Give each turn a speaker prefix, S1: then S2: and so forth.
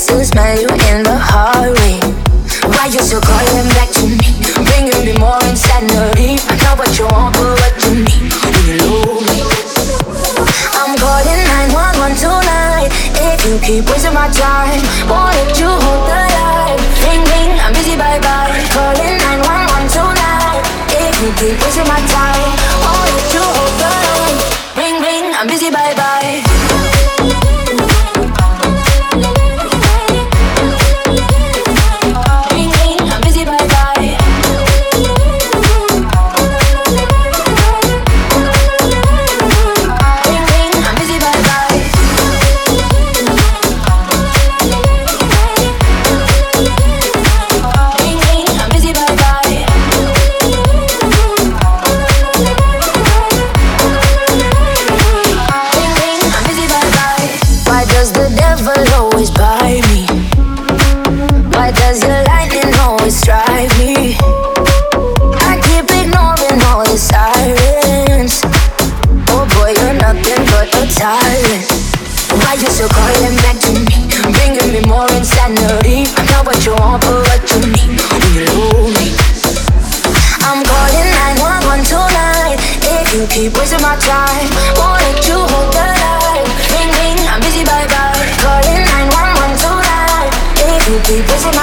S1: answers made you in the Why you still calling back to me? Bringing me more insanity. Know what you want, but what you need? You me? I'm calling 911 tonight. If you keep wasting my time Won't you nothing but a tarnish Why you so calling back to me? Bringing me more insanity. Not what you want but what you need. Will you lose me? I'm calling 911 tonight. If you keep wasting my time Won't let you hold the line. Ring ring, I'm busy, bye bye Calling 911 tonight. If you keep wasting my